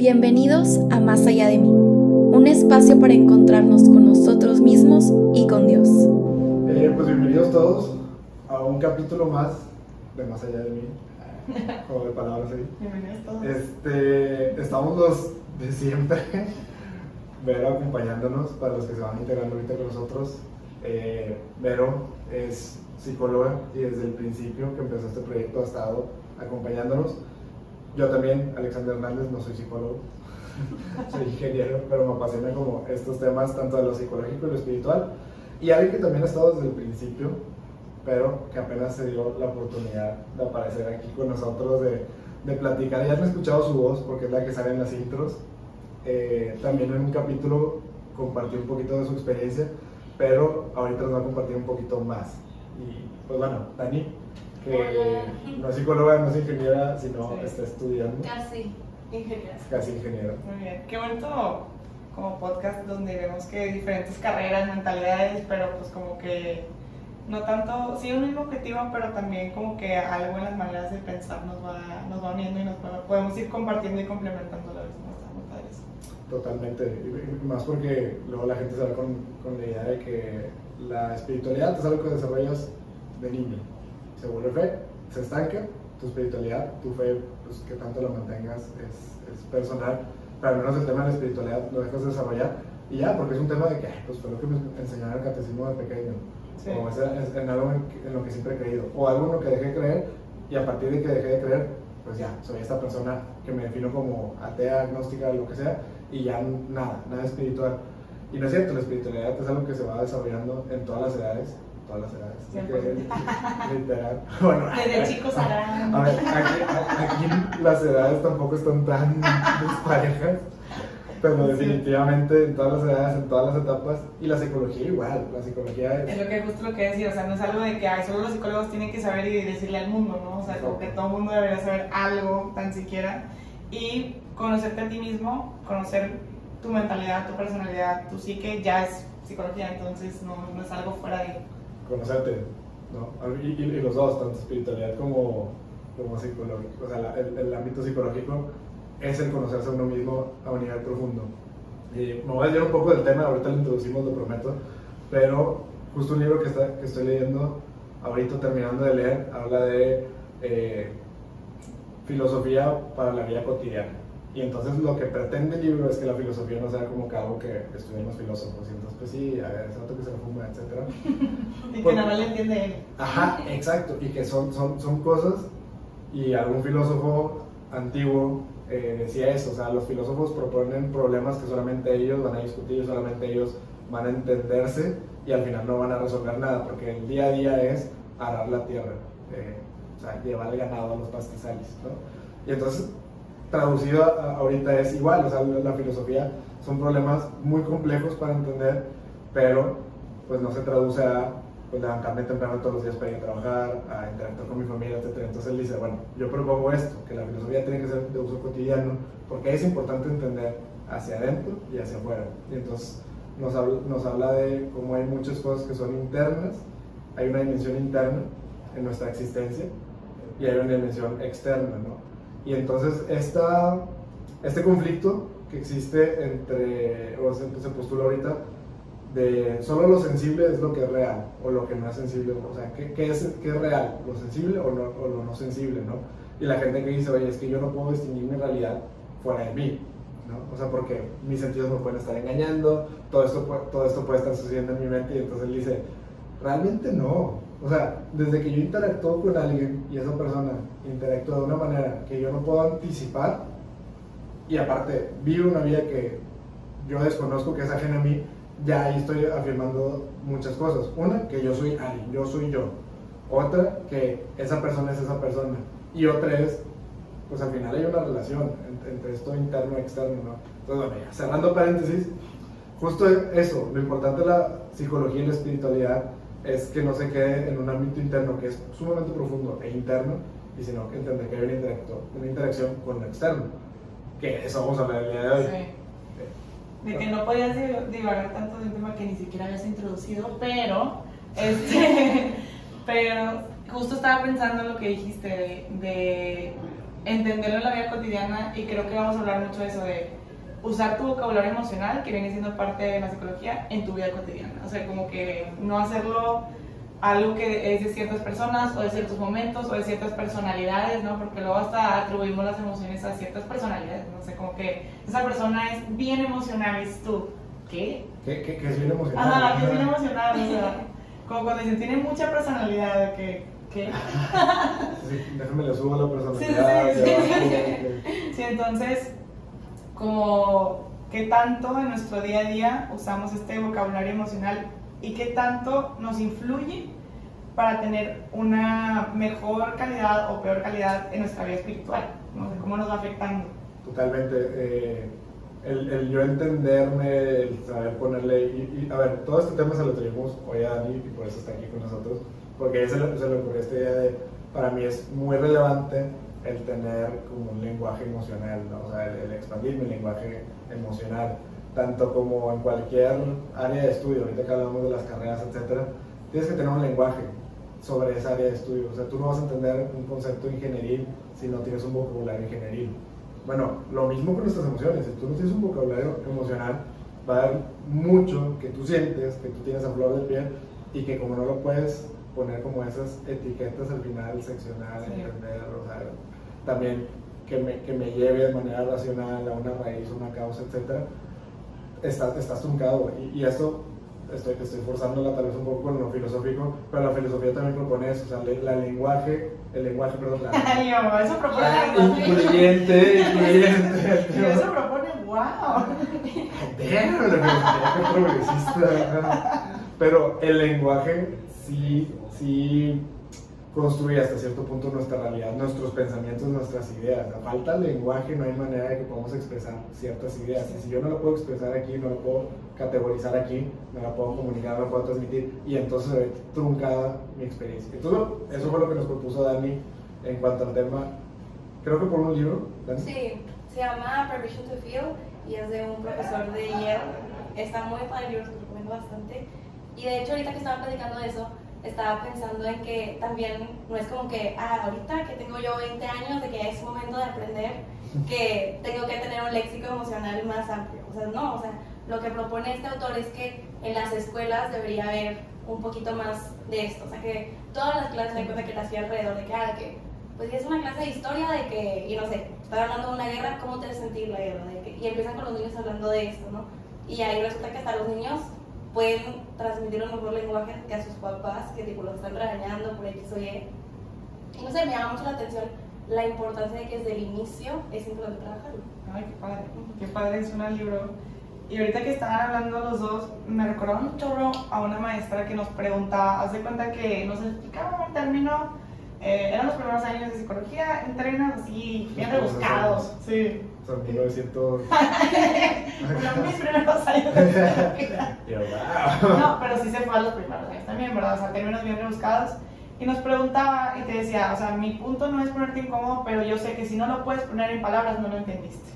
Bienvenidos a Más allá de mí, un espacio para encontrarnos con nosotros mismos y con Dios. Eh, pues bienvenidos todos a un capítulo más de Más allá de mí, como de palabras ahí. Bienvenidos todos. Este, estamos los de siempre, Vero acompañándonos para los que se van integrando ahorita con nosotros. Eh, Vero es psicóloga y desde el principio que empezó este proyecto ha estado acompañándonos. Yo también, Alexander Hernández, no soy psicólogo, soy ingeniero, pero me apasiona como estos temas, tanto de lo psicológico y lo espiritual. Y alguien que también ha estado desde el principio, pero que apenas se dio la oportunidad de aparecer aquí con nosotros, de, de platicar. Ya han escuchado su voz porque es la que sale en las intros. Eh, también en un capítulo compartió un poquito de su experiencia, pero ahorita nos va a compartir un poquito más. Y pues bueno, Dani, que no es psicóloga, no es ingeniera, sino Sí. está estudiando, Casi, ingeniero. es casi ingeniera. Muy bien. Qué bonito como podcast donde vemos que hay diferentes carreras, mentalidades, pero pues como que no tanto, sí un mismo objetivo, pero también como que algo en las maneras de pensar nos va, nos va uniendo y nos va- podemos ir compartiendo y complementando la padre eso. Totalmente, y- y más porque luego la gente se va con, con la idea de que la espiritualidad es algo que desarrollas de niño. Se vuelve fe, se estanca, tu espiritualidad, tu fe, pues que tanto la mantengas es, es personal, pero al menos el tema de la espiritualidad lo dejas desarrollar y ya, porque es un tema de que, pues fue lo que me enseñaron el catecismo de pequeño, Sí. o es, en algo en, en lo que siempre he creído, o algo en lo que dejé de creer y a partir de que dejé de creer, pues ya, soy esta persona que me defino como atea, agnóstica, lo que sea, y ya nada, nada espiritual. Y no es cierto, la espiritualidad es algo que se va desarrollando en todas las edades, todas las edades, que- literal. Bueno, Desde chicos harán. a ver, aquí, a- aquí las edades tampoco están tan desparejas, pero definitivamente en todas las edades, en todas las etapas, y la psicología igual, la psicología Es es... lo que justo lo que decía, o sea, no es algo de que ay, solo los psicólogos tienen que saber y decirle al mundo, ¿no? O sea, como que todo el mundo debería saber algo, tan siquiera, y conocerte a ti mismo, conocer tu mentalidad, tu personalidad, tu psique, ya es psicología, entonces no, no es algo fuera de... conocerte, ¿no? Y, los dos, tanto espiritualidad como, como psicológico, o sea, el, el ámbito psicológico es el conocerse a uno mismo a un nivel profundo. Me voy a desviar un poco del tema, ahorita lo introducimos, lo prometo, pero justo un libro que, está, que estoy leyendo, ahorita terminando de leer, habla de eh, filosofía para la vida cotidiana. Y entonces lo que pretende el libro es que la filosofía no sea como que algo que estudian los filósofos. Y entonces, pues sí, a ver, ese otro que se lo fuma, etcétera. Y que nada más le entiende él. Ajá, exacto, y que son, son, son cosas, y algún filósofo antiguo eh, decía eso, o sea, los filósofos proponen problemas que solamente ellos van a discutir, solamente ellos van a entenderse, y al final no van a resolver nada, porque el día a día es arar la tierra, eh, o sea, llevar el ganado a los pastizales, ¿no? Y entonces, traducido ahorita es igual, o sea, la, la filosofía son problemas muy complejos para entender, pero pues no se traduce a pues, levantarme temprano todos los días para ir a trabajar, a interactuar con mi familia, etc. Entonces él dice, bueno, yo propongo esto, que la filosofía tiene que ser de uso cotidiano, porque es importante entender hacia adentro y hacia afuera. Y entonces nos habla, nos habla de cómo hay muchas cosas que son internas, hay una dimensión interna en nuestra existencia y hay una dimensión externa, ¿no? Y entonces esta, este conflicto que existe entre, o se, se postula ahorita, de solo lo sensible es lo que es real o lo que no es sensible, o sea, ¿qué, qué es, qué es real? ¿Lo sensible o, no, o lo no sensible, no? Y la gente que dice, oye, es que yo no puedo distinguir mi realidad fuera de mí, ¿no? O sea, porque mis sentidos me pueden estar engañando, todo esto, todo esto puede estar sucediendo en mi mente y entonces él dice, realmente no. O sea, desde que yo interactúo con alguien y esa persona interactúa de una manera que yo no puedo anticipar y aparte vive una vida que yo desconozco, que es ajena a mí, ya ahí estoy afirmando muchas cosas. Una, que yo soy alguien, yo soy yo. Otra, que esa persona es esa persona. Y otra es, pues al final hay una relación en- entre esto interno y externo, ¿no? Entonces, bueno, ya, cerrando paréntesis, justo eso, lo importante de la psicología y la espiritualidad es que no se quede en un ámbito interno que es sumamente profundo e interno, y sino que entender que hay una, interacción con lo externo, que eso vamos a hablar el día de hoy. Sí. De que no podías div- divagar tanto de un tema que ni siquiera habías introducido, pero, este, pero justo estaba pensando en lo que dijiste de, de entenderlo en la vida cotidiana y creo que vamos a hablar mucho de eso, de usar tu vocabulario emocional, que viene siendo parte de la psicología, en tu vida cotidiana. O sea, como que no hacerlo algo que es de ciertas personas o de ciertos momentos o de ciertas personalidades, ¿no? Porque luego hasta atribuimos las emociones a ciertas personalidades, no sé, como que esa persona es bien emocional, es tú, ¿qué? Que, que, que es bien emocional. Ajá, que es bien emocional, o sea, como cuando dicen, tiene mucha personalidad, que, ¿qué? Sí, déjame le subo la Sí, personalidad. sí, sí, sí. Sí, entonces, como qué tanto en nuestro día a día usamos este vocabulario emocional y qué tanto nos influye para tener una mejor calidad o peor calidad en nuestra vida espiritual, no sé cómo nos va afectando. Totalmente. eh, el, el yo entenderme, el saber ponerle. Y, y, a ver, todo este tema se lo traemos hoy a Dani y por eso está aquí con nosotros. Porque se se le ocurrió esta idea de. Para mí es muy relevante el tener como un lenguaje emocional, ¿no? o sea, el, expandir mi lenguaje emocional, tanto como en cualquier área de estudio, ahorita que hablamos de las carreras, etcétera, tienes que tener un lenguaje sobre esa área de estudio, o sea, tú no vas a entender un concepto ingenieril si no tienes un vocabulario ingenieril. Bueno, lo mismo con nuestras emociones. Si tú no tienes un vocabulario emocional, va a haber mucho que tú sientes, que tú tienes a flor de piel y que como no lo puedes poner como esas etiquetas al final, seccionar, Sí. entender, o sea, también que me, que me lleve de manera racional a una raíz, una causa, etcétera, estás, estás truncado. Y, y esto estoy, estoy forzándola tal vez un poco con lo filosófico, pero la filosofía también propone eso, o sea, le- la lenguaje, el lenguaje, perdón, la, Ay, eso propone Ah, incluyente, incluyente. Eso propone, wow. Damn, la filosofía progresista. Pero el lenguaje sí, sí construye hasta cierto punto nuestra realidad, nuestros pensamientos, nuestras ideas. A falta de lenguaje no hay manera de que podamos expresar ciertas ideas. Y si yo no lo puedo expresar aquí, no lo puedo categorizar aquí, no la puedo comunicar, no la puedo transmitir, y entonces se ve truncada mi experiencia. Entonces, eso fue lo que nos propuso Dani en cuanto al tema, creo que por un libro, Dani. Sí, se llama Permission to Feel y es de un profesor de Yale. Está muy padre lo recomiendo bastante. Y de hecho, ahorita que estaba platicando de eso, estaba pensando en que también no es como que, ah, ahorita que tengo yo 20 años, de que es momento de aprender, que tengo que tener un léxico emocional más amplio. O sea, no, o sea, lo que propone este autor es que en las escuelas debería haber un poquito más de esto. O sea, que todas las clases de cosas que le hacía alrededor, de que, ah, que, pues si es una clase de historia, de que, y no sé, están hablando de una guerra, ¿cómo te sentir la guerra? De que, y empiezan con los niños hablando de esto, ¿no? Y ahí resulta que hasta los niños pueden transmitir un mejor lenguaje que a sus papás, que tipo los están regañando por X o Y. Y no sé, me llama mucho la atención la importancia de que desde el inicio es importante trabajarlo. Ay, qué padre, qué padre suena el libro. Y ahorita que estaban hablando los dos, me recordaron un chorro a una maestra que nos preguntaba, haz de cuenta que nos explicaba un término, eh, eran los primeros años de psicología, en términos así, bien rebuscados, sí. Son 1900. Bueno, mis primeros años. No, pero sí se fue a los primeros años también, ¿verdad? O sea, términos bien rebuscados. Y nos preguntaba y te decía, o sea, mi punto no es ponerte incómodo, pero yo sé que si no lo puedes poner en palabras, no lo entendiste.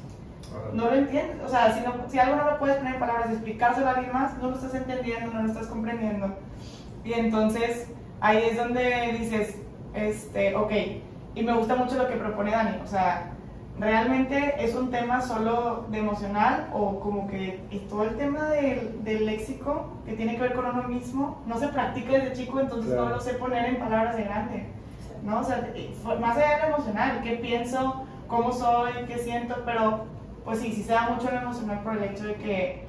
No lo entiendes. O sea, si, no, si algo no lo puedes poner en palabras y explicárselo a alguien más, no lo estás entendiendo, no lo estás comprendiendo. Y entonces ahí es donde dices, este, ok, y me gusta mucho lo que propone Dani, o sea, realmente es un tema solo de emocional o como que todo el tema del, del léxico que tiene que ver con uno mismo no se practica desde chico, entonces Claro. no lo sé poner en palabras de grande. ¿no? O sea, fue- más allá de lo emocional, qué pienso, cómo soy, qué siento, pero pues sí, sí se da mucho lo emocional por el hecho de que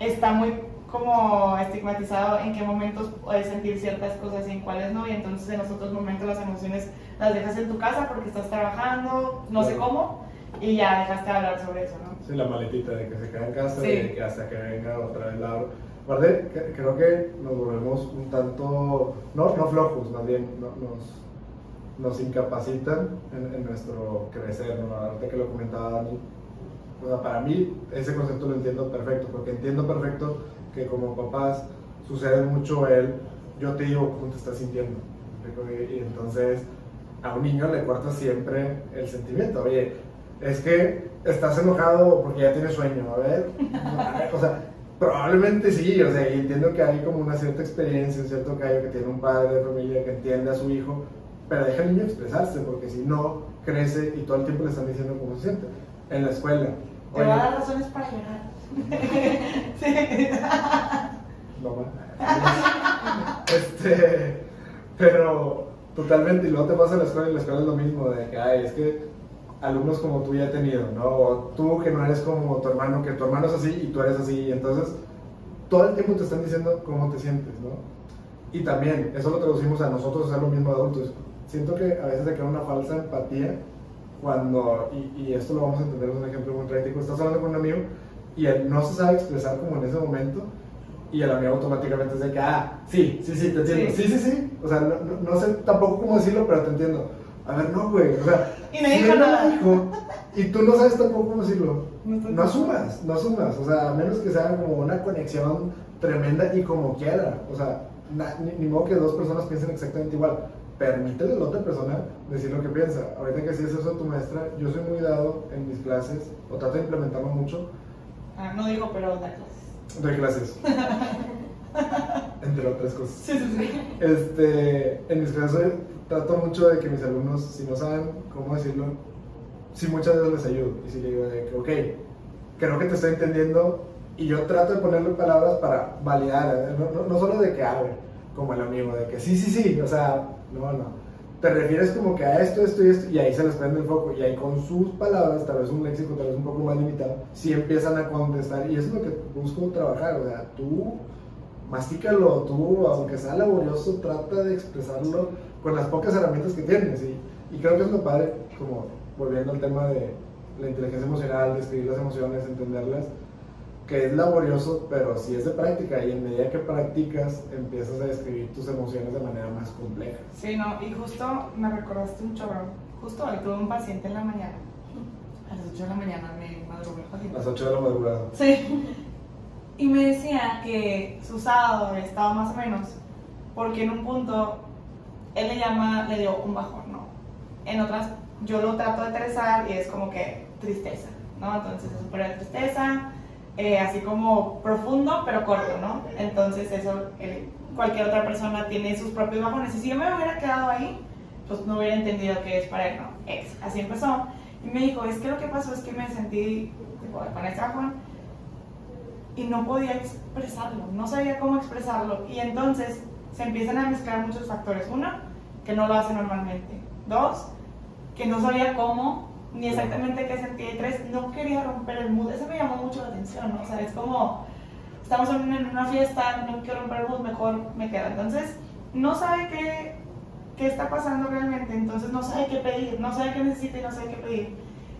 está muy como estigmatizado en qué momentos puedes sentir ciertas cosas y en cuáles no, y entonces en los otros momentos las emociones las dejas en tu casa porque estás trabajando, no sé Claro. cómo, y ya dejaste de hablar sobre eso, ¿no? Sí, la maletita de que se queda en casa Sí. y de que hasta que venga otra vez la Aparte, creo que nos volvemos un tanto, no, no flojos, más bien no- nos, nos incapacitan en, en nuestro crecer, ¿no? Ahorita que lo comentaba Dani, o sea, para mí ese concepto lo entiendo perfecto, porque entiendo perfecto que como papás sucede mucho el, yo te digo cómo te estás sintiendo, y, entonces a un niño le corta siempre el sentimiento, oye, es que estás enojado porque ya tienes sueño, a ver, a ver, o sea, probablemente sí, o sea, y entiendo que hay como una cierta experiencia, un cierto callo que tiene un padre de familia que entiende a su hijo, pero deja al niño expresarse, porque si no, crece y todo el tiempo le están diciendo cómo se siente. En la escuela. Te va a dar razones para llorar. sí. Mamá. Este, pero totalmente, y luego te pasa en la escuela y en la escuela es lo mismo, de que, ay, es que alumnos como tú ya he tenido, ¿no? O tú que no eres como tu hermano, que tu hermano es así y tú eres así, y entonces todo el tiempo te están diciendo cómo te sientes, ¿no? Y también, eso lo traducimos a nosotros hacer lo mismo adultos. Siento que a veces se crea una falsa empatía cuando, y, y esto lo vamos a entender en un ejemplo muy práctico, estás hablando con un amigo y él no se sabe expresar como en ese momento y el amigo automáticamente es de que, ah, sí, sí, sí, te entiendo, sí, sí, sí, o sea, no, no, no sé tampoco cómo decirlo, pero te entiendo. A ver, no, güey, o sea, Y no dijo nada. dijo, y tú no sabes tampoco cómo decirlo, No no asumas, no asumas, o sea, a menos que sea como una conexión tremenda y como quiera, o sea, na- ni, ni modo que dos personas piensen exactamente igual. Permítele a la otra persona decir lo que piensa. Ahorita que decías eso a tu maestra, yo soy muy dado en mis clases, o trato de implementarlo mucho, Ah, no digo, pero da clases. doy clases. Entre otras cosas. Sí, sí, sí. Este, en mis clases soy- trato mucho de que mis alumnos, si no saben cómo decirlo, sí muchas veces les ayudo. Y si le digo de que, ok, creo que te estoy entendiendo y yo trato de ponerle palabras para validar, no, no, no solo de que hable, como el amigo, de que sí, sí, sí, o sea, no, no. Te refieres como que a esto, esto y esto, y ahí se les prende el foco, y ahí con sus palabras, tal vez un léxico, tal vez un poco más limitado, sí empiezan a contestar, y eso es lo que busco trabajar, o sea, tú mastícalo tú, aunque sea laborioso, trata de expresarlo con las pocas herramientas que tienes. Y, y creo que es lo padre, como volviendo al tema de la inteligencia emocional, de escribir las emociones, entenderlas, que es laborioso, pero sí es de práctica. Y en medida que practicas, empiezas a describir tus emociones de manera más compleja. Sí, no, y justo me recordaste un chorro. Justo hoy tuve un paciente en la mañana. A las 8 de la mañana me madrugó el paciente. Las 8 de la madrugada. Sí. Y me decía que su sábado estaba más o menos, porque en un punto él le llama, le dio un bajón, ¿no? En otras, yo lo trato de aterrizar y es como que tristeza, ¿no? Entonces es de tristeza, eh, así como profundo, pero corto, ¿no? Entonces eso, él- cualquier otra persona tiene sus propios bajones. Y si yo me hubiera quedado ahí, pues no hubiera entendido que es para él, ¿no? Ex. Así empezó. Y me dijo, es que lo que pasó es que me sentí tipo, con ese bajón y no podía expresarlo, no sabía cómo expresarlo. Y entonces se empiezan a mezclar muchos factores. Uno, que no lo hace normalmente. Dos, que no sabía cómo ni exactamente qué sentía. Y tres, no quería romper el mood. Eso me llamó mucho la atención, ¿no? O sea, es como, estamos en una- fiesta, no quiero romper el mood, mejor me quedo. Entonces, no sabe qué, qué está pasando realmente, entonces no sabe qué pedir, no sabe qué necesita y no sabe qué pedir.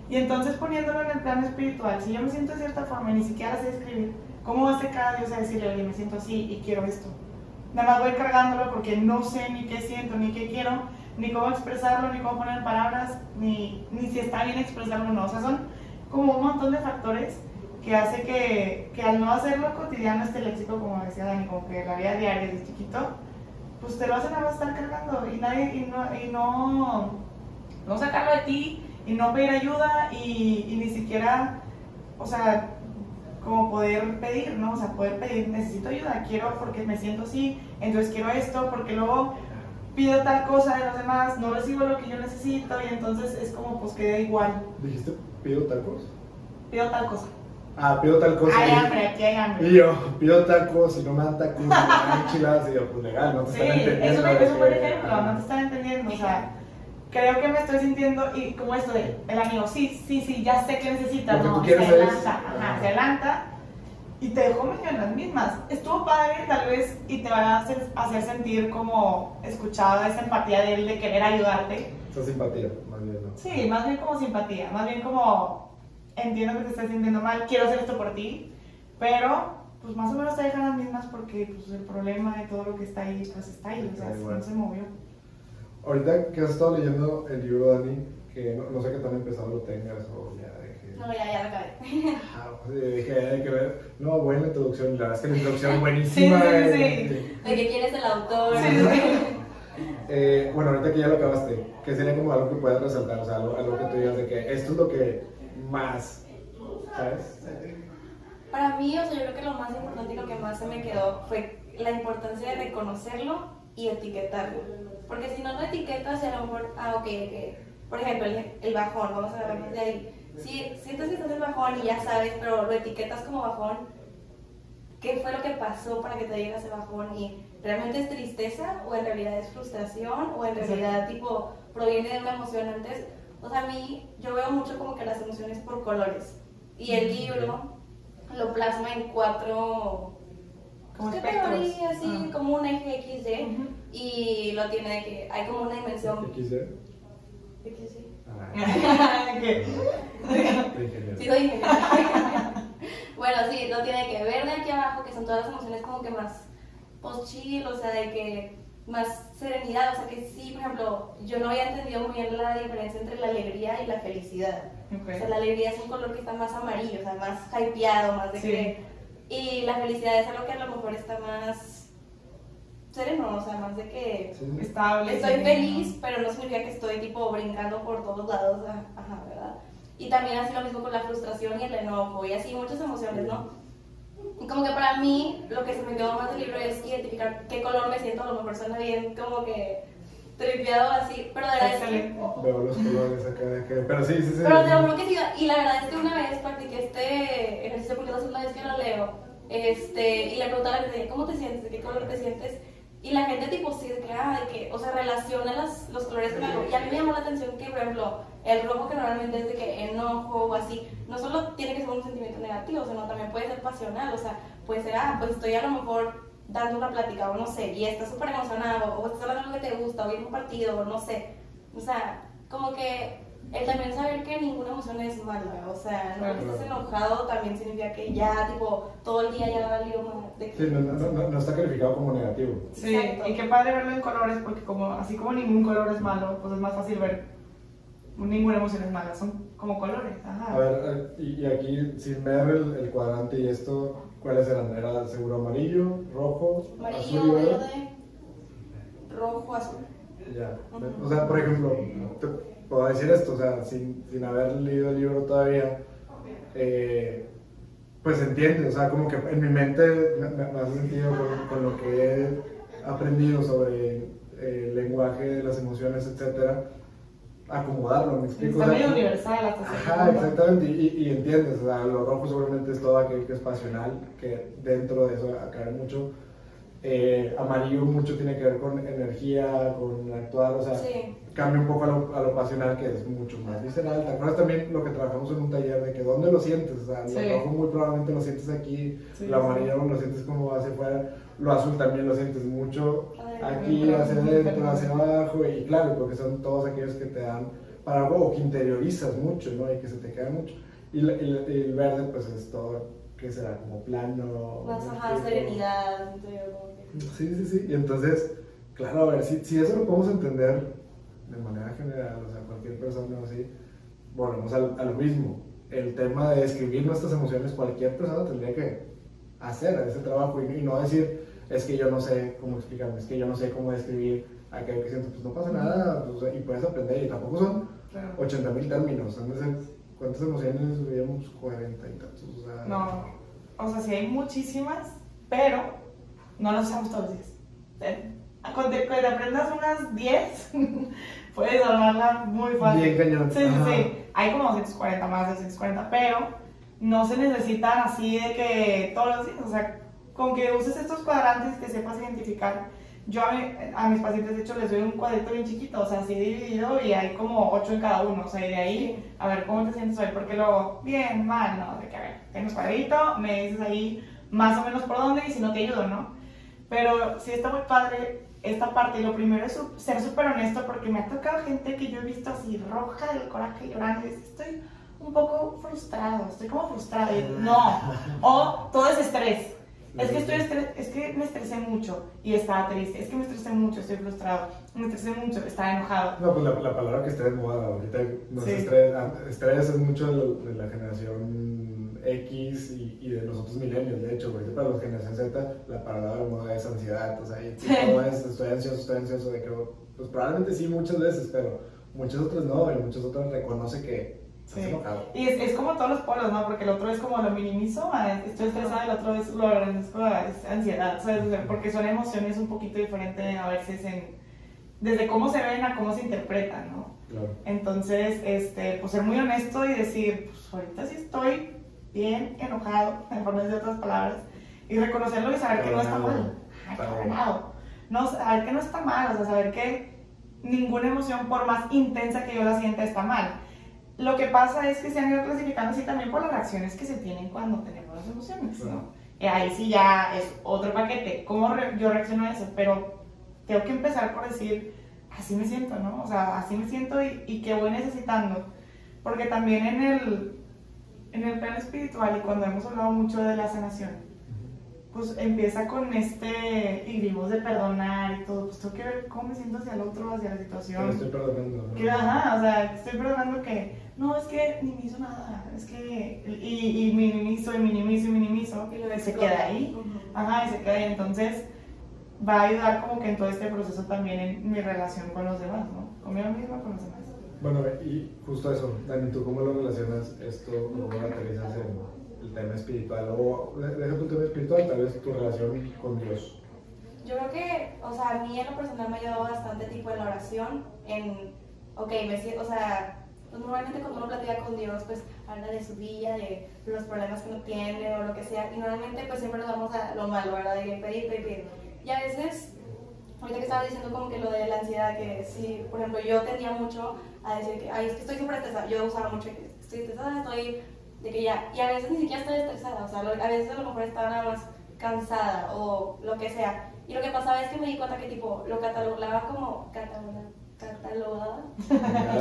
Y entonces poniéndolo en el plano espiritual, si yo me siento de cierta forma y ni siquiera sé escribir, ¿cómo va a ser cada Dios a decirle, oye, me siento así y quiero esto? Nada más voy cargándolo porque no sé ni qué siento, ni qué quiero, ni cómo expresarlo, ni cómo poner palabras, ni, ni si está bien expresarlo o no. O sea, son como un montón de factores que hace que, que al no hacerlo cotidiano este léxico, como decía Dani, como que la vida diaria desde chiquito, pues te lo hacen a estar cargando y nadie, y no, y no, no sacarlo de ti, y no pedir ayuda, y, y ni siquiera, o sea, como poder pedir, ¿no? O sea, poder pedir, necesito ayuda, quiero porque me siento así, entonces quiero esto, porque luego pido tal cosa de los demás, no recibo lo que yo necesito, y entonces es como, pues queda igual, ¿Dijiste pido tacos? pido tal cosa. Ah, pido tal cosa. Hay y- hambre, aquí hay hambre. Y yo, pido tacos, y no me dan tacos, me dan enchiladas, y yo, pues legal, no te Sí, están entendiendo. es un, es un buen ejemplo, no te están entendiendo, o sea, creo que me estoy sintiendo, y como esto de, el amigo, sí, sí, sí, ya sé que necesitas, no, se es- adelanta, ajá, se adelanta, y te dejó medio en las mismas. Estuvo padre, tal vez, y te va a hacer, hacer sentir como escuchada esa empatía de él de querer ayudarte. Esa simpatía, más bien, ¿no? Sí, más bien como simpatía, más bien como entiendo que te estás sintiendo mal, quiero hacer esto por ti, pero pues más o menos te dejan las mismas porque pues, el problema de todo lo que está ahí, pues está ahí, o sea, igual. no se movió. Ahorita que has estado leyendo el libro, Dani, que no, no sé qué tan empezado lo tengas o ya dejé. No, ya, ya lo acabé. Ah, pues, eh, dije, hay que ver. No, buena introducción. La verdad es que la introducción buenísima. Sí, sí, eh. ¿De qué quieres el autor? Sí, sí, sí. Eh, bueno, ahorita que ya lo acabaste, ¿qué sería como algo que puedas resaltar? O sea, algo, algo que tú digas de que esto es lo que más, ¿sabes? Para mí, o sea, yo creo que lo más importante y lo que más se me quedó fue la importancia de reconocerlo y etiquetarlo. Porque si no lo etiquetas, a lo mejor, ah, ok, ok. Por ejemplo, el, el bajón, vamos a ver de ahí. Si sientes que estás en bajón y ya sabes, pero lo etiquetas como bajón, ¿qué fue lo que pasó para que te llegue ese bajón? Y realmente es tristeza o en realidad es frustración o en realidad tipo proviene de una emoción antes. O sea, a mí yo veo mucho como que las emociones por colores. Y el libro lo plasma en cuatro Como espectros. categorías, así Ah. como un eje XY. Ujú. Y lo tiene de que hay como una dimensión. XD. XY. Ah, ¿Qué? de ingeniero. Sí, lo dije. bueno, sí, lo tiene que ver de aquí abajo, que son todas las emociones como que más post-chill, o sea, de que más serenidad, o sea, que sí, por ejemplo, yo no había entendido muy bien la diferencia entre la alegría y la felicidad. O sea, la alegría es un color que está más amarillo, o sea, más hypeado, más de Sí. que... Y la felicidad es algo que a lo mejor está más sereno, o sea, más de que... Sí. Estable. Estoy sereno. feliz, pero no significa que estoy tipo brincando por todos lados, ah, ajá, ¿verdad? Y también así lo mismo con la frustración y el enojo y así muchas emociones, ¿no? Y como que para mí lo que se me quedó más del libro es identificar qué color me siento, a lo mejor suena bien como que tripeado así, pero de verdad es que... Veo los colores acá de que. Pero sí, sí, sí. Pero te lo juro que sí, y la verdad es que una vez practiqué este ejercicio porque es la segunda vez que lo leo, este, y le preguntaba a la gente, ¿cómo te sientes? ¿De qué color te sientes? Y la gente tipo sí, de que, ah, de que, o sea, relaciona las, los colores con algo. Y a mí me llamó la atención que, por ejemplo, el rojo que normalmente es de que enojo o así, no solo tiene que ser un sentimiento negativo, sino también puede ser pasional, o sea, puede ser, ah, pues estoy a lo mejor dando una plática o no sé, y estás súper emocionado, o estás hablando de lo que te gusta, o viendo un partido, o no sé. O sea, como que el también saber que ninguna emoción es mala, o sea, no porque Claro. estés enojado también significa que ya, tipo, todo el día ya valió más de Sí, no, no, no, no está calificado como negativo. Sí, Exacto. y qué padre verlo en colores, porque como así como ningún color es malo, pues es más fácil ver ninguna emoción es mala, son como colores. Ajá. A ver, eh, y, y aquí, sin ver el, el cuadrante y esto, ¿cuáles eran? ¿Era seguro amarillo, rojo, Amarillo, azul y verde? verde, rojo, azul. Ya. Ujú. O sea, por ejemplo, te puedo decir esto, o sea, sin, sin haber leído el libro todavía, eh, pues entiende, o sea, como que en mi mente me, me- me hace sentido con, con lo que he aprendido sobre eh, el lenguaje las emociones, etcétera, acomodarlo, me explico. Está O sea, medio universal hasta Ajá, exactamente, y, y entiendes, o sea, lo rojo seguramente es todo aquello que es pasional, que dentro de eso cae mucho. Eh, amarillo mucho tiene que ver con energía, con actuar, o sea, Sí. Cambia un poco a lo, a lo pasional, que es mucho más visceral. ¿Te acuerdas también lo que trabajamos en un taller de que dónde lo sientes? O sea, Sí. lo rojo muy probablemente lo sientes aquí, Sí, lo sí. amarillo lo sientes como hacia afuera, lo azul también lo sientes mucho Adentro. aquí, hacia adentro, hacia abajo, y claro, porque son todos aquellos que te dan para algo o que interiorizas mucho, ¿no? Y que se te queda mucho. Y, la- y el verde, pues es todo, que será? Como plano. Más, ¿me ajá, serenidad, Sí, sí, sí. Y entonces, claro, a ver, si, si eso lo podemos entender de manera general, o sea, cualquier persona así, volvemos al- a, lo mismo. El tema de escribir nuestras emociones, cualquier persona tendría que hacer ese trabajo y, y no decir, es que yo no sé cómo explicarme, es que yo no sé cómo describir aquello que siento, pues no pasa nada, pues, y puedes aprender, y tampoco son Claro. 80 mil términos, ¿cuántas emociones veíamos? 40 y tantos, o sea, No, o sea, sí hay muchísimas, pero no las usamos todos los días. Con que te aprendas unas 10, puedes armarla muy fácil. Bien cañón. Sí, sí, sí. Hay como 240, más de 240, pero no se necesitan así de que todos los días, o sea, con que uses estos cuadrantes que sepas identificar. Yo a, mi- a mis pacientes, de hecho, les doy un cuadrito bien chiquito, o sea, así dividido y hay como 8 en cada uno, o sea, y de ahí, a ver, ¿cómo te sientes hoy? Porque luego, bien, mal, no, de que, a ver, tienes cuadrito, me dices ahí más o menos por dónde y si no te ayudo, ¿no? Pero sí está muy padre esta parte y lo primero es ser súper honesto porque me ha tocado gente que yo he visto así roja del coraje llorando y estoy un poco frustrado, estoy como frustrado. Y yo, no, o todo es estrés. Es que, estoy estres- es que me estresé mucho y estaba triste, es que me estresé mucho, estoy frustrado, me estresé mucho, estaba enojado. No, pues la, la palabra que está moda ahorita no Sí. es estrés. ah, Estrés es mucho de la generación X y, y de los otros milenios, de hecho, porque para la generación Z la palabra de moda es ansiedad, o sea, y todo es estoy ansioso, estoy ansioso de que, pues probablemente sí muchas veces, pero muchas otras no, y muchas otras reconoce que Sí. Y es, es como todos los polos, ¿no? Porque el otro es como lo minimizo, ah, estoy estresada, el otro es lo agradezco, ah, es ansiedad, ¿sabes? Porque son emociones un poquito diferentes a veces en, desde cómo se ven a cómo se interpretan, ¿no? Claro. Entonces, este, pues ser muy honesto y decir, pues ahorita sí estoy bien enojado, en forma de otras palabras, y reconocerlo y saber que no está mal. Cabronado. No, saber que no está mal, o sea, saber que ninguna emoción, por más intensa que yo la sienta, está mal. Lo que pasa es que se han ido clasificando así también por las reacciones que se tienen cuando tenemos las emociones, Claro. ¿no? Y ahí sí ya es otro paquete. ¿Cómo re- yo reacciono a eso? Pero tengo que empezar por decir, así me siento, ¿no? O sea, así me siento y, y que voy necesitando. Porque también en el, en el plano espiritual y cuando hemos hablado mucho de la sanación, pues empieza con este, y vimos de perdonar y todo, pues tengo que ver cómo me siento hacia el otro, hacia la situación. estoy perdonando. ¿no? Que, ajá, o sea, estoy perdonando que, no, es que ni me hizo nada, es que, y, y minimizo, y minimizo, y minimizo, Y se queda ahí. Ajá, y se queda ahí. Entonces, va a ayudar como que en todo este proceso también en mi relación con los demás, ¿no? Conmigo misma, con los demás. Bueno, y justo eso, Dani, ¿tú cómo lo relacionas esto, cómo lo aterrizas en el tema espiritual? O de- deja tu tema espiritual, tal vez tu relación con Dios. Yo creo que, o sea, a mí en lo personal me ha ayudado bastante tipo en la oración, en, ok, me o sea, pues normalmente cuando uno platica con Dios, pues habla de su vida, de los problemas que uno tiene o lo que sea, y normalmente pues siempre nos vamos a lo malo, ¿verdad? De pedir, pedir, pedir. Y a veces, ahorita que estaba diciendo como que lo de la ansiedad, que sí, por ejemplo, yo tendía mucho a decir que, ay, es que estoy súper estresada, yo usaba mucho que estoy estresada, estoy, de que ya, y a veces ni siquiera estoy estresada, o sea, a veces a lo mejor estaba nada más cansada o lo que sea. Y lo que pasaba es que me di cuenta que tipo lo catalogaba como catalogaba, catalogaba,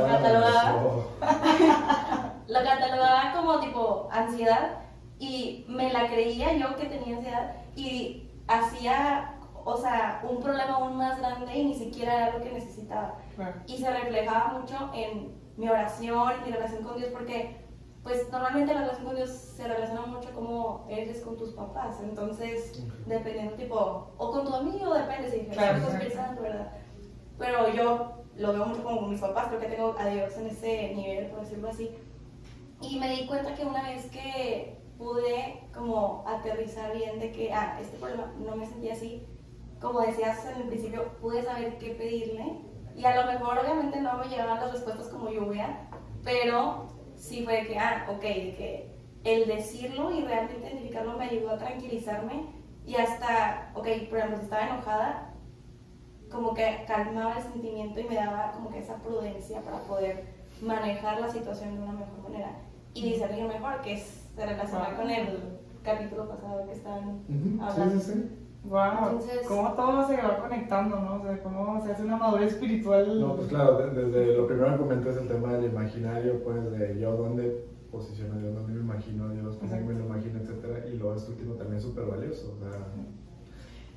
Catalogada. Eso. lo catalogaba como tipo ansiedad y me la creía yo que tenía ansiedad y hacía, o sea, un problema aún más grande y ni siquiera era lo que necesitaba. Claro. Y se reflejaba mucho en mi oración, mi relación con Dios, porque pues normalmente la relación con Dios se relaciona mucho como eres con tus papás, entonces dependiendo tipo, o con tu amigo, depende si Claro, estás pensando, ¿verdad? Pero yo lo veo mucho como con mis papás, creo que tengo a Dios en ese nivel, por decirlo así. Y me di cuenta que una vez que pude como aterrizar bien de que, ah, este problema no me sentía así, como decías en el principio, pude saber qué pedirle. Y a lo mejor obviamente no me llegaban las respuestas como yo hubiera, pero sí fue de que, ah, ok, de que el decirlo y realmente identificarlo me ayudó a tranquilizarme y hasta, ok, por ejemplo, si estaba enojada, como que calmaba el sentimiento y me daba como que esa prudencia para poder manejar la situación de una mejor manera y discernir mejor, que es, se relaciona Wow. con el capítulo pasado que estaban Ujú, hablando. Sí, sí, sí. Wow, Entonces- cómo todo se va conectando, ¿no? O sea, cómo se hace una madurez espiritual. No, pues claro, de- desde lo primero que comenté es el tema del imaginario, pues de yo dónde posiciono a Dios, dónde me imagino a Dios, cómo Exacto. me lo imagino, etcétera, y luego este último también es súper valioso, o sea,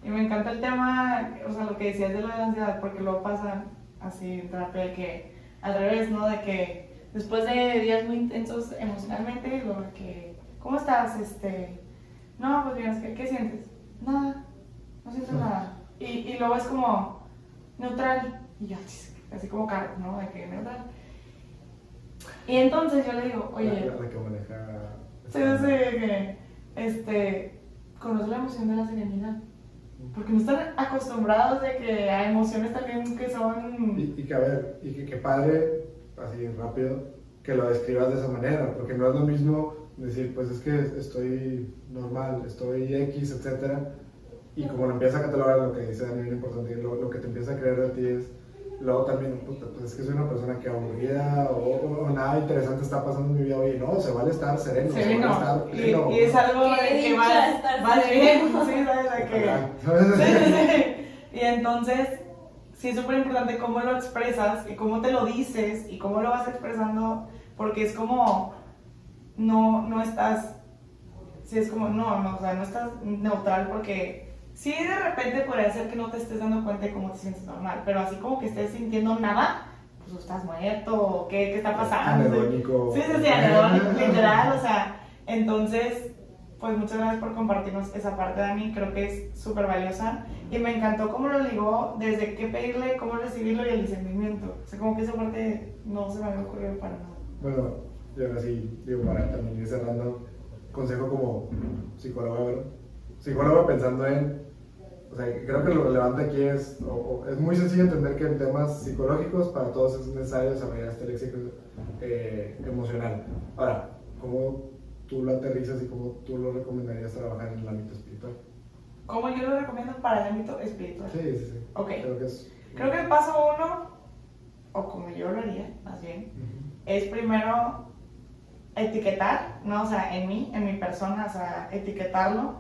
Y me encanta el tema, o sea, lo que decías de lo de la ansiedad, porque luego pasa así en terapia que, al revés, ¿no? De que después de días muy intensos emocionalmente, lo de que, ¿cómo estás? Este, no, pues bien, ¿qué, qué sientes? Nada, no siento nada. Y, y luego es como neutral, y yo, así como caro, ¿no? De que neutral. Y entonces yo le digo, oye, la, la que maneja... Sí, sí, que este, conoce la emoción de la serenidad. Porque no están acostumbrados de que hay emociones también que son... Y, y que a ver, y que, que padre, así rápido, que lo describas de esa manera, porque no es lo mismo decir, pues es que estoy normal, estoy X, etcétera, y como lo empieza a catalogar, lo que dice Daniel, importante, lo, lo que te empieza a creer de ti es, luego también, puta, pues es que soy una persona que aburrida o, o- o nada interesante está pasando en mi vida, oye, no, se vale estar sereno, se vale estar Y, pleno, y es algo de que va, estar va bien, sí, ¿sabes? De que... Ajá. Sí, sí, sí. Y entonces, sí es súper importante cómo lo expresas y cómo te lo dices y cómo lo vas expresando, porque es como, no, no estás, sí es como, no, no, o sea, no estás neutral porque sí de repente podría ser que no te estés dando cuenta de cómo te sientes normal, pero así como que estés sintiendo nada, pues estás muerto, qué, qué está pasando. Anedónico. Sí, sí, sí, anedónico, literal, o sea, entonces, pues muchas gracias por compartirnos esa parte de mí, creo que es súper valiosa y me encantó cómo lo ligó desde qué pedirle, cómo recibirlo y el discernimiento, o sea, como que esa parte no se me había ocurrido para nada. Bueno, Y ahora sí, digo, para también ir cerrando, consejo como psicólogo, psicólogo pensando en, o sea, creo que lo relevante aquí es, o, es muy sencillo entender que en temas psicológicos para todos es necesario desarrollar este léxico eh, emocional. Ahora, ¿cómo tú lo aterrizas y cómo tú lo recomendarías trabajar en el ámbito espiritual? ¿Cómo yo lo recomiendo para el ámbito espiritual? Sí, sí, sí. Ok. Creo que, es, Creo que el paso uno, o como yo lo haría, más bien, es primero etiquetar, ¿no? O sea, en mí, en mi persona, o sea, etiquetarlo.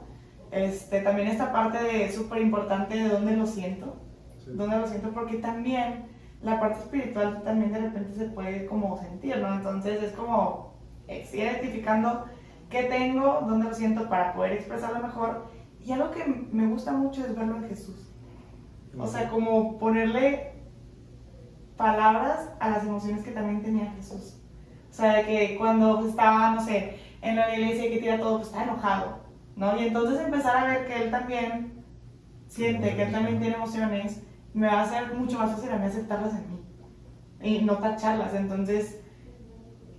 Este, también esta parte de súper importante de dónde lo siento, Sí. dónde lo siento, porque también la parte espiritual también de repente se puede como sentir, ¿no? Entonces es como eh, ir identificando qué tengo, dónde lo siento para poder expresarlo mejor. Y algo que me gusta mucho es verlo en Jesús. O sea, como ponerle palabras a las emociones que también tenía Jesús. O sea, de que cuando estaba, no sé, en la iglesia y que tira todo, pues está enojado, ¿no? Y entonces empezar a ver que él también siente, que él también tiene emociones, me va a hacer mucho más fácil a mí aceptarlas en mí y no tacharlas. Entonces,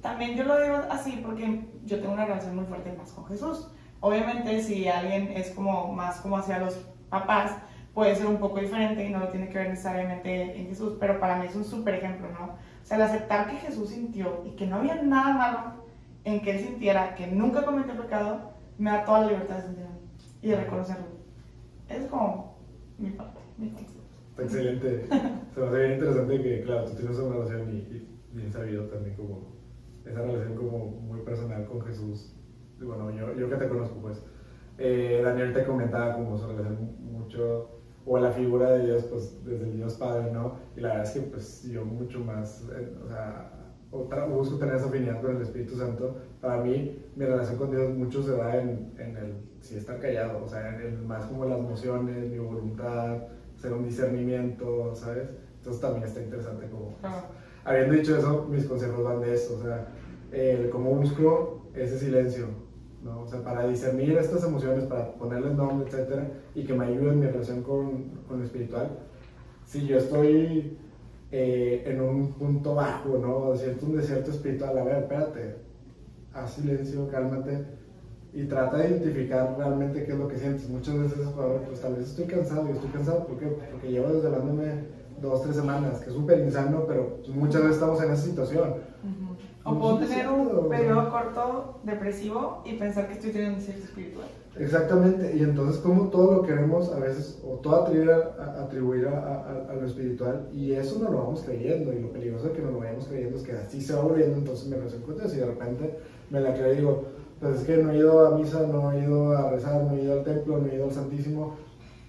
también yo lo digo así porque yo tengo una relación muy fuerte más con Jesús. Obviamente, si alguien es como más como hacia los papás, puede ser un poco diferente y no lo tiene que ver necesariamente en Jesús, pero para mí es un súper ejemplo, ¿no? O sea, el aceptar que Jesús sintió y que no había nada malo en que él sintiera, que nunca cometió pecado, me da toda la libertad de sentirlo y de reconocerlo. Es como mi parte, mi consejo. Está excelente. Se me hace bien interesante que, claro, tú tienes una relación y, bien sabido también como esa relación como muy personal con Jesús. Bueno, yo, yo que te conozco, pues. Eh, Daniel te comentaba como su relación mucho, o la figura de Dios, pues desde el Dios Padre, ¿no? Y la verdad es que, pues yo mucho más, eh, o sea, otra, busco tener esa afinidad con el Espíritu Santo. Para mí, mi relación con Dios mucho se da en, en el, si estar callado, o sea, en el más como las emociones, mi voluntad, hacer un discernimiento, ¿sabes? Entonces también está interesante como... pues, Ah. habiendo dicho eso, mis consejos van de eso, o sea, el cómo busco ese silencio, ¿no? O sea, para discernir estas emociones, para ponerles nombre, etcétera, y que me ayuden en mi relación con, con lo espiritual. Si yo estoy eh, en un punto bajo, ¿no? Siento un desierto espiritual, a ver, espérate, haz silencio, cálmate y trata de identificar realmente qué es lo que sientes. Muchas veces, pues tal vez estoy cansado y estoy cansado, ¿por qué? Porque llevo desvelándome dos, tres semanas, que es súper insano, pero muchas veces estamos en esa situación. O puedo tener un periodo corto depresivo y pensar que estoy teniendo un desierto espiritual. Exactamente, y entonces como todo lo queremos a veces, o todo atribuir a, atribuir a, lo espiritual, y eso no lo vamos creyendo, y lo peligroso de que no lo vayamos creyendo es que así se va volviendo entonces relación con Dios, y de repente me la creo y digo, pues es que no he ido a misa, no he ido a rezar, no he ido al templo, no he ido al Santísimo,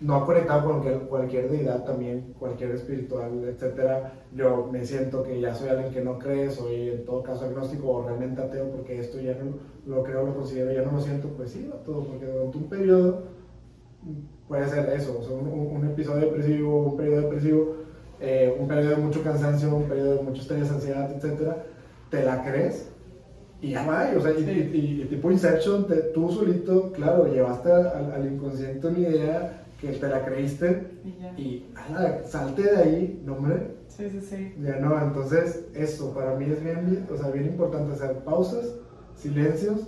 no conectado con cualquier, cualquier deidad también, cualquier espiritual, etcétera. Yo me siento que ya soy alguien que no cree, soy en todo caso agnóstico o realmente ateo porque esto ya no lo creo, lo considero, ya no lo siento, pues sí, todo, porque durante un periodo puede ser eso, o sea, un, un- episodio depresivo, un periodo depresivo, eh, un periodo de mucho cansancio, un periodo de mucho estrés, ansiedad, etcétera, te la crees y ya va, o sea, y, y- y tipo Inception, te- tú solito, claro, llevaste al, al inconsciente una idea que te la creíste Y ya. y ala, salte de ahí, no hombre, Sí, sí, sí. ya no, entonces eso para mí es bien, o sea, bien importante hacer pausas, silencios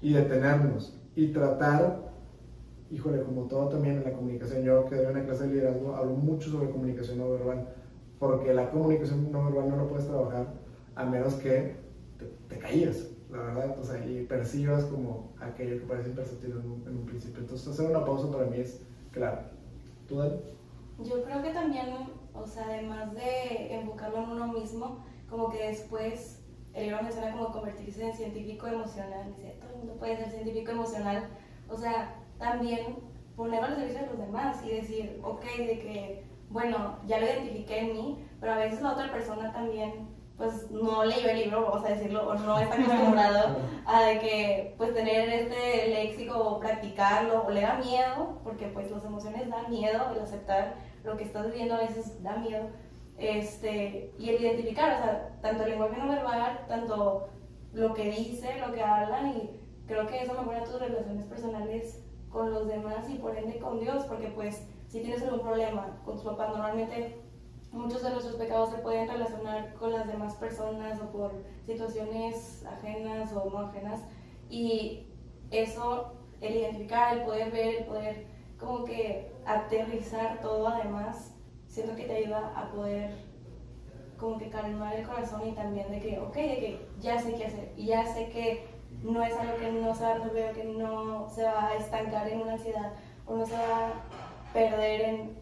y detenernos y tratar, híjole, como todo también en la comunicación, yo que doy una clase de liderazgo hablo mucho sobre comunicación no verbal, porque la comunicación no verbal no lo puedes trabajar a menos que te, te calles, la verdad, o sea, y percibas como aquello que parece imperceptible en un, en un principio. Entonces hacer una pausa para mí es claro. ¿Tú, Dani? Yo creo que también, o sea, además de enfocarlo en uno mismo, como que después el libro menciona como convertirse en científico emocional, dice, todo el mundo puede ser científico emocional, o sea, también ponerlo al servicio de los demás y decir, ok, de que, bueno, ya lo identifiqué en mí, pero a veces la otra persona también, pues no leyó el libro, vamos a decirlo, o no está acostumbrado a de que pues tener este léxico o practicarlo o le da miedo, porque pues las emociones dan miedo, el aceptar lo que estás viviendo a veces da miedo, este, y el identificar, o sea, tanto el lenguaje no verbal, tanto lo que dice, lo que habla, y creo que eso mejora tus relaciones personales con los demás y por ende con Dios, porque pues si tienes algún problema con tus papás, normalmente muchos de nuestros pecados se pueden relacionar con las demás personas o por situaciones ajenas o no ajenas. Y eso, el identificar, el poder ver, el poder como que aterrizar todo además, siento que te ayuda a poder como que calmar el corazón y también de que, ok, de que ya sé qué hacer y ya sé que no es algo que no se va a resolver, que no se va a estancar en una ansiedad o no se va a perder en,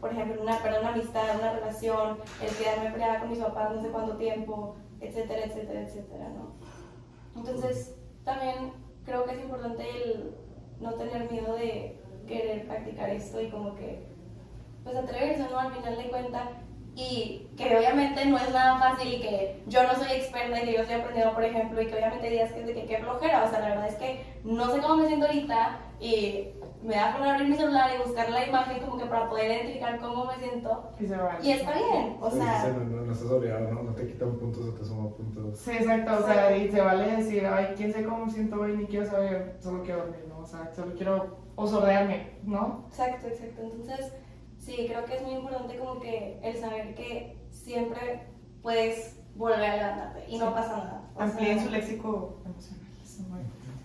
por ejemplo, una, perder una amistad, una relación, el quedarme peleada con mis papás no sé cuánto tiempo, etcétera, etcétera, etcétera, ¿no? Entonces, también creo que es importante el no tener miedo de querer practicar esto y como que, pues atreverse, ¿no? Al final de cuentas, y que obviamente no es nada fácil y que yo no soy experta y que yo estoy aprendiendo, por ejemplo, y que obviamente días que que qué flojera, o sea, la verdad es que no sé cómo me siento ahorita y me da por abrir mi celular y buscar la imagen como que para poder identificar cómo me siento. Y, se va Y está bien, o Sí, sea... sí, no, no, no estás obligado, ¿no? No te quitan puntos o te suman puntos. Sí, exacto, o sea, y se vale decir, ay, quién sé cómo me siento hoy, ni quiero saber, solo quiero dormir, ¿no? O sea, solo quiero o sordearme, ¿no? Exacto, exacto. Entonces, sí, creo que es muy importante como que el saber que siempre puedes volver a levantarte y no Sí. pasa nada. Amplíen su léxico emocional.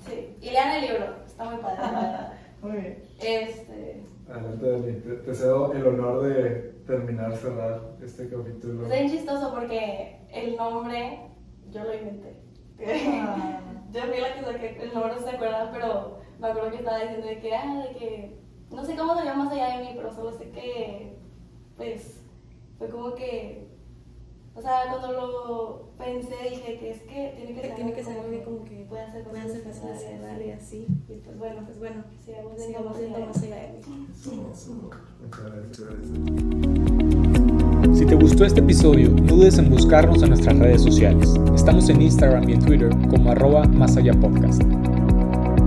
Sí, y lean el libro, está muy padre, la verdad. Muy bien. Este, Adelante, Dani. Te, te cedo el honor de terminar, cerrar este capítulo. es bien chistoso porque el nombre yo lo inventé. Ah. yo fui la que saqué el nombre, no se acuerdan, pero me acuerdo que estaba diciendo de que, ah, de que, no sé cómo se llama más allá de mí, pero solo sé que, pues, fue como que, o sea, cuando lo pensé dije que es que tiene que ser, Tiene que ser algo que como que puede hacer puede cosas hacer cosas y así. Y pues bueno, Pues bueno, sigamos viendo más. Si te gustó este episodio, no dudes en buscarnos en nuestras redes sociales. Estamos en Instagram y en Twitter como arroba más allá podcast.